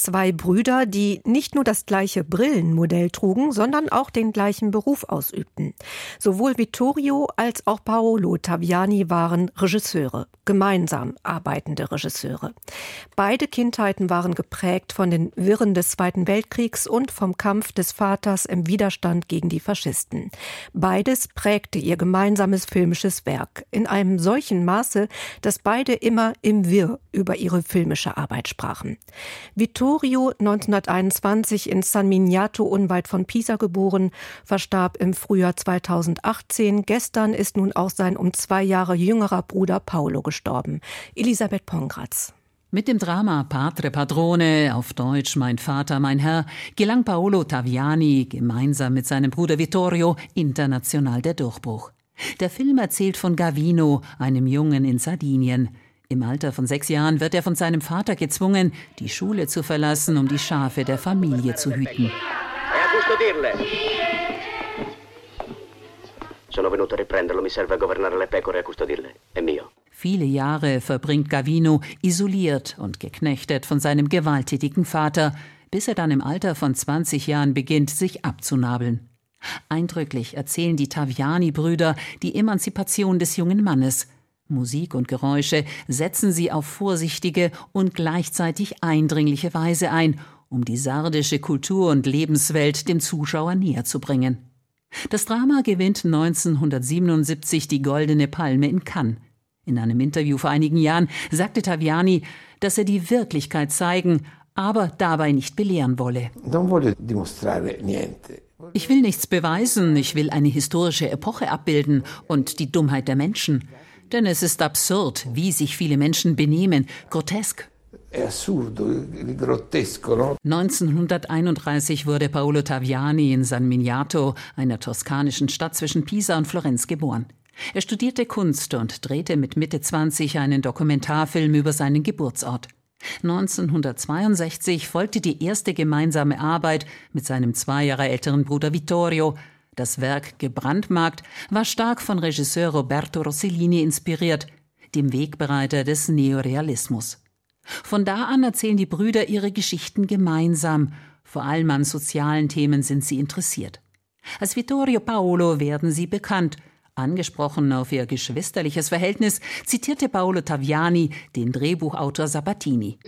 Zwei Brüder, die nicht nur das gleiche Brillenmodell trugen, sondern auch den gleichen Beruf ausübten. Sowohl Vittorio als auch Paolo Taviani waren Regisseure, gemeinsam arbeitende Regisseure. Beide Kindheiten waren geprägt von den Wirren des Zweiten Weltkriegs und vom Kampf des Vaters im Widerstand gegen die Faschisten. Beides prägte ihr gemeinsames filmisches Werk in einem solchen Maße, dass beide immer im Wirr über ihre filmische Arbeit sprachen. Vittorio, 1921 in San Miniato unweit von Pisa geboren, verstarb im Frühjahr 2018. Gestern ist nun auch sein um zwei Jahre jüngerer Bruder Paolo gestorben. Elisabeth Pongratz. Mit dem Drama Padre Padrone, auf Deutsch Mein Vater, mein Herr, gelang Paolo Taviani gemeinsam mit seinem Bruder Vittorio international der Durchbruch. Der Film erzählt von Gavino, einem Jungen in Sardinien. Im Alter von sechs Jahren wird er von seinem Vater gezwungen, die Schule zu verlassen, um die Schafe der Familie zu hüten. Viele Jahre verbringt Gavino isoliert und geknechtet von seinem gewalttätigen Vater, bis er dann im Alter von 20 Jahren beginnt, sich abzunabeln. Eindrücklich erzählen die Taviani-Brüder die Emanzipation des jungen Mannes – Musik und Geräusche setzen sie auf vorsichtige und gleichzeitig eindringliche Weise ein, um die sardische Kultur und Lebenswelt dem Zuschauer näher zu bringen. Das Drama gewinnt 1977 die Goldene Palme in Cannes. In einem Interview vor einigen Jahren sagte Taviani, dass er die Wirklichkeit zeigen, aber dabei nicht belehren wolle. Ich will nichts beweisen, ich will eine historische Epoche abbilden und die Dummheit der Menschen. Denn es ist absurd, wie sich viele Menschen benehmen, grotesk. 1931 wurde Paolo Taviani in San Miniato, einer toskanischen Stadt zwischen Pisa und Florenz, geboren. Er studierte Kunst und drehte mit Mitte 20 einen Dokumentarfilm über seinen Geburtsort. 1962 folgte die erste gemeinsame Arbeit mit seinem zwei Jahre älteren Bruder Vittorio, das Werk gebrandmarkt war stark von Regisseur Roberto Rossellini inspiriert, dem Wegbereiter des Neorealismus. Von da an erzählen die Brüder ihre Geschichten gemeinsam, vor allem an sozialen Themen sind sie interessiert. Als Vittorio Paolo werden sie bekannt. Angesprochen auf ihr geschwisterliches Verhältnis zitierte Paolo Taviani den Drehbuchautor Sabatini.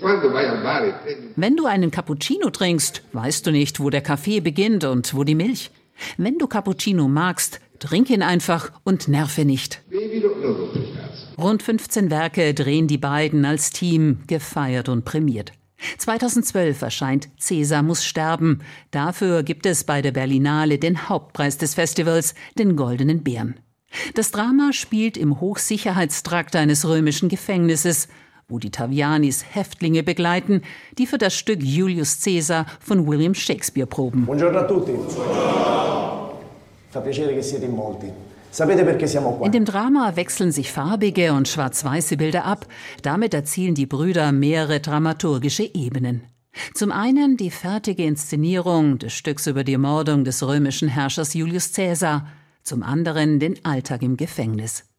Wenn du einen Cappuccino trinkst, weißt du nicht, wo der Kaffee beginnt und wo die Milch. Wenn du Cappuccino magst, trink ihn einfach und nerve nicht. Rund 15 Werke drehen die beiden als Team, gefeiert und prämiert. 2012 erscheint Cäsar muss sterben. Dafür gibt es bei der Berlinale den Hauptpreis des Festivals, den Goldenen Bären. Das Drama spielt im Hochsicherheitstrakt eines römischen Gefängnisses, wo die Tavianis Häftlinge begleiten, die für das Stück Julius Caesar von William Shakespeare proben. Buongiorno a tutti. Fa piacere che siete in molti. In dem Drama wechseln sich farbige und schwarz-weiße Bilder ab. Damit erzielen die Brüder mehrere dramaturgische Ebenen. Zum einen die fertige Inszenierung des Stücks über die Ermordung des römischen Herrschers Julius Caesar, zum anderen den Alltag im Gefängnis.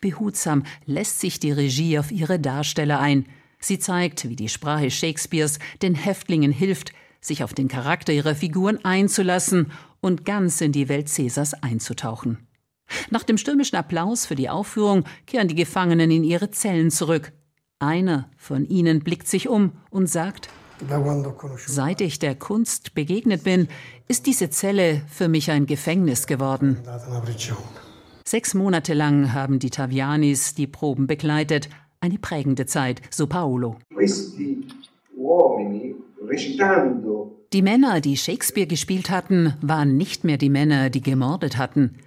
Behutsam lässt sich die Regie auf ihre Darsteller ein. Sie zeigt, wie die Sprache Shakespeares den Häftlingen hilft, sich auf den Charakter ihrer Figuren einzulassen und ganz in die Welt Cäsars einzutauchen. Nach dem stürmischen Applaus für die Aufführung kehren die Gefangenen in ihre Zellen zurück. Einer von ihnen blickt sich um und sagt, Seit ich der Kunst begegnet bin, ist diese Zelle für mich ein Gefängnis geworden. Sechs Monate lang haben die Tavianis die Proben begleitet. Eine prägende Zeit, so Paolo. Die Männer, die Shakespeare gespielt hatten, waren nicht mehr die Männer, die gemordet hatten.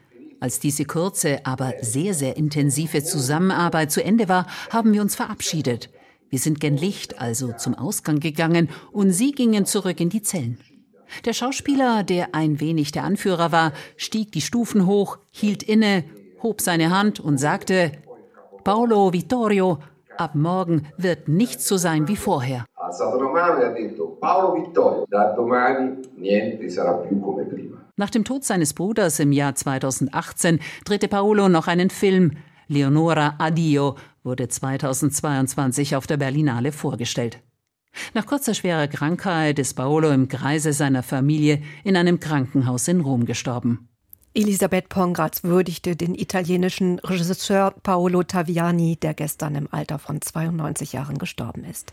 Als diese kurze, aber sehr, sehr intensive Zusammenarbeit zu Ende war, haben wir uns verabschiedet. Wir sind gen Licht, also zum Ausgang gegangen, und sie gingen zurück in die Zellen. Der Schauspieler, der ein wenig der Anführer war, stieg die Stufen hoch, hielt inne, hob seine Hand und sagte, Paolo Vittorio, ab morgen wird nichts so sein wie vorher. Nach dem Tod seines Bruders im Jahr 2018 drehte Paolo noch einen Film. Leonora Adio wurde 2022 auf der Berlinale vorgestellt. Nach kurzer schwerer Krankheit ist Paolo im Kreise seiner Familie in einem Krankenhaus in Rom gestorben. Elisabeth Pongratz würdigte den italienischen Regisseur Paolo Taviani, der gestern im Alter von 92 Jahren gestorben ist.